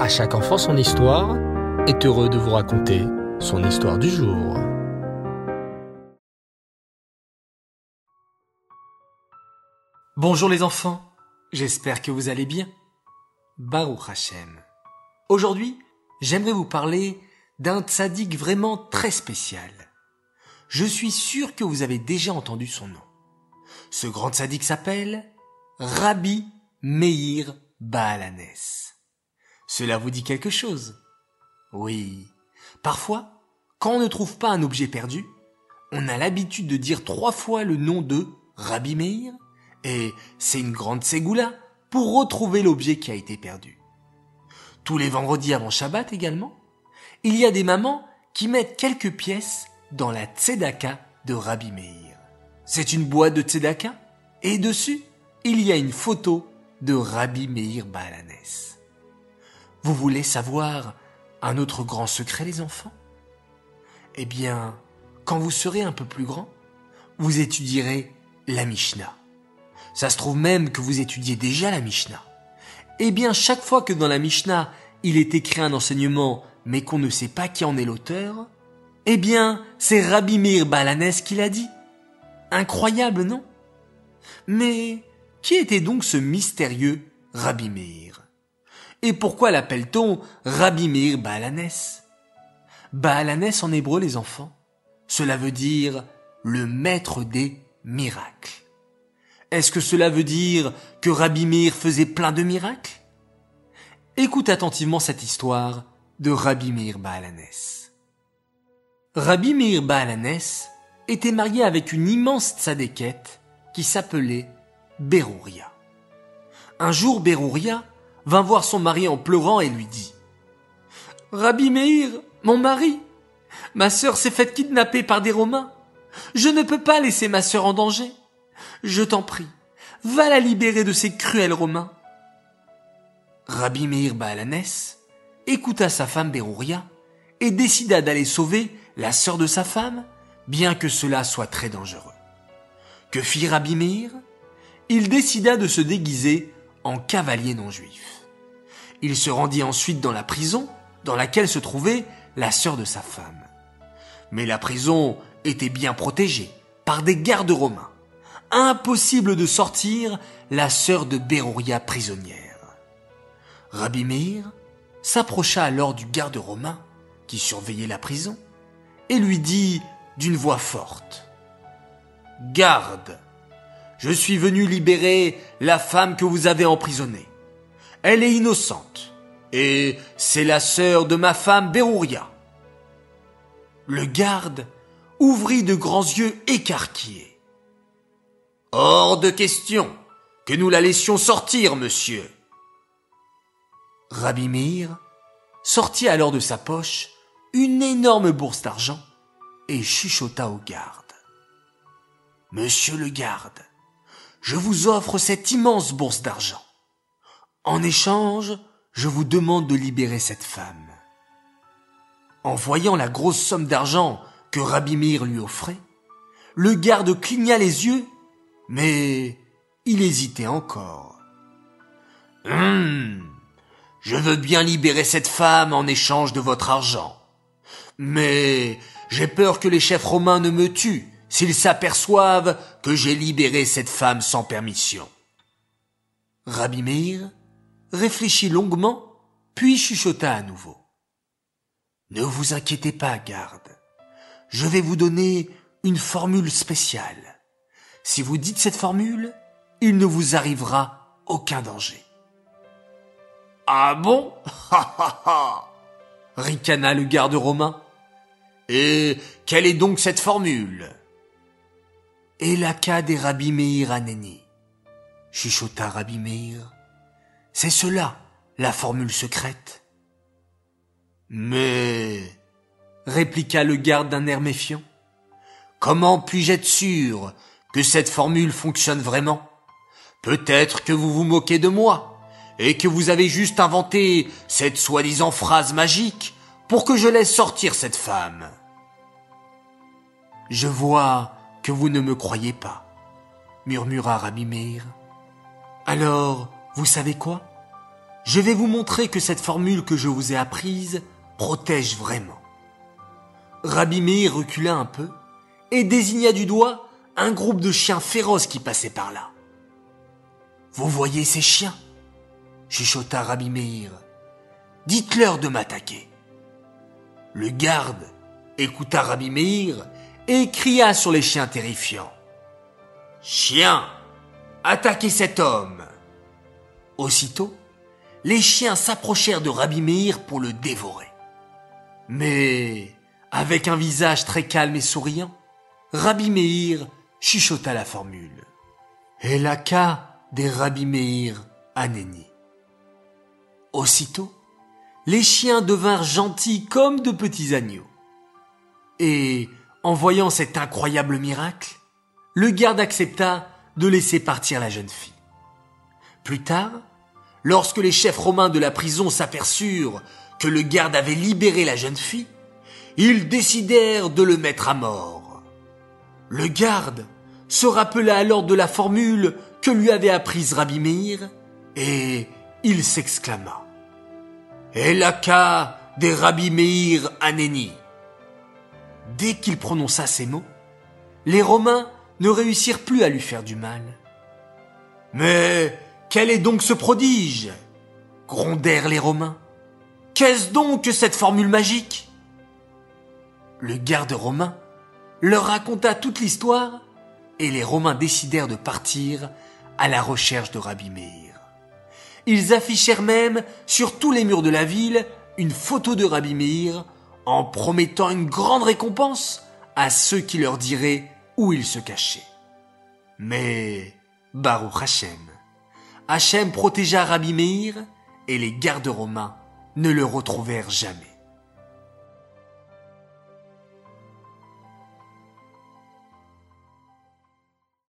À chaque enfant son histoire est heureux de vous raconter son histoire du jour. Bonjour les enfants, j'espère que vous allez bien. Baruch Hashem. Aujourd'hui, j'aimerais vous parler d'un tzaddik vraiment très spécial. Je suis sûr que vous avez déjà entendu son nom. Ce grand tzaddik s'appelle Rabbi Meir Baalanes. Cela vous dit quelque chose? Oui. Parfois, quand on ne trouve pas un objet perdu, on a l'habitude de dire trois fois le nom de Rabbi Meir, et c'est une grande ségoula pour retrouver l'objet qui a été perdu. Tous les vendredis avant Shabbat également, il y a des mamans qui mettent quelques pièces dans la tzedaka de Rabbi Meir. C'est une boîte de tzedaka, et dessus, il y a une photo de Rabbi Meir Baalanes. Vous voulez savoir un autre grand secret, les enfants? Eh bien, quand vous serez un peu plus grand, vous étudierez la Mishnah. Ça se trouve même que vous étudiez déjà la Mishnah. Eh bien, chaque fois que dans la Mishnah, il est écrit un enseignement, mais qu'on ne sait pas qui en est l'auteur, eh bien, c'est Rabbi Meir Baalanes qui l'a dit. Incroyable, non? Mais qui était donc ce mystérieux Rabbi Meir? Et pourquoi l'appelle-t-on Rabbi Meir Baalanes? Baalanes en hébreu, les enfants, cela veut dire le maître des miracles. Est-ce que cela veut dire que Rabbi Meir faisait plein de miracles? Écoute attentivement cette histoire de Rabbi Meir Baalanes. Rabbi Meir Baalanes était marié avec une immense tzadékette qui s'appelait Berouria. Un jour, Berouria vint voir son mari en pleurant et lui dit Rabbi Meir, mon mari, ma sœur s'est faite kidnapper par des Romains. Je ne peux pas laisser ma sœur en danger. Je t'en prie, va la libérer de ces cruels Romains. Rabbi Meir Baalanes écouta sa femme Berouria et décida d'aller sauver la sœur de sa femme, bien que cela soit très dangereux. Que fit Rabbi Meir? Il décida de se déguiser en cavalier non juif. Il se rendit ensuite dans la prison dans laquelle se trouvait la sœur de sa femme. Mais la prison était bien protégée par des gardes romains. Impossible de sortir la sœur de Berouria prisonnière. Rabbi Meir s'approcha alors du garde romain qui surveillait la prison et lui dit d'une voix forte Garde, je suis venu libérer la femme que vous avez emprisonnée. Elle est innocente et c'est la sœur de ma femme Berouria. Le garde ouvrit de grands yeux écarquillés. Hors de question que nous la laissions sortir, monsieur. Rabbi Meir sortit alors de sa poche une énorme bourse d'argent et chuchota au garde. Monsieur le garde, je vous offre cette immense bourse d'argent. En échange, je vous demande de libérer cette femme. En voyant la grosse somme d'argent que Rabbi Meir lui offrait, le garde cligna les yeux, mais il hésitait encore. Hum, je veux bien libérer cette femme en échange de votre argent. Mais j'ai peur que les chefs romains ne me tuent s'ils s'aperçoivent que j'ai libéré cette femme sans permission. Rabbi réfléchit longuement, puis chuchota à nouveau. Ne vous inquiétez pas, garde. Je vais vous donner une formule spéciale. Si vous dites cette formule, il ne vous arrivera aucun danger. Ah bon? Ha ha ricana le garde romain. Et quelle est donc cette formule? Elaka des Rabbi Aneni, chuchota Rabbi Meir. C'est cela, la formule secrète. Mais, répliqua le garde d'un air méfiant, comment puis-je être sûr que cette formule fonctionne vraiment? Peut-être que vous vous moquez de moi et que vous avez juste inventé cette soi-disant phrase magique pour que je laisse sortir cette femme. Je vois que vous ne me croyez pas, murmura Rabbi Meir. Alors, vous savez quoi? Je vais vous montrer que cette formule que je vous ai apprise protège vraiment. Rabbi Meir recula un peu et désigna du doigt un groupe de chiens féroces qui passaient par là. Vous voyez ces chiens? chuchota Rabbi Meir. Dites-leur de m'attaquer. Le garde écouta Rabbi Meir et cria sur les chiens terrifiants. Chiens, attaquez cet homme. Aussitôt, les chiens s'approchèrent de Rabbi Meir pour le dévorer. Mais, avec un visage très calme et souriant, Rabbi Meir chuchota la formule. Elaka des Rabbi Meir Aneni. Aussitôt, les chiens devinrent gentils comme de petits agneaux. Et, en voyant cet incroyable miracle, le garde accepta de laisser partir la jeune fille. Plus tard, lorsque les chefs romains de la prison s'aperçurent que le garde avait libéré la jeune fille, ils décidèrent de le mettre à mort. Le garde se rappela alors de la formule que lui avait apprise Rabbi Meir, et il s'exclama. Elaka des Rabbi Meir Aneni. Dès qu'il prononça ces mots, les Romains ne réussirent plus à lui faire du mal. Mais quel est donc ce prodige? Grondèrent les Romains. Qu'est-ce donc que cette formule magique? Le garde romain leur raconta toute l'histoire et les Romains décidèrent de partir à la recherche de Rabbi Meir. Ils affichèrent même sur tous les murs de la ville une photo de Rabbi Meir en promettant une grande récompense à ceux qui leur diraient où il se cachait. Mais Baruch Hashem, Hachem protégea Rabbi Meir et les gardes romains ne le retrouvèrent jamais.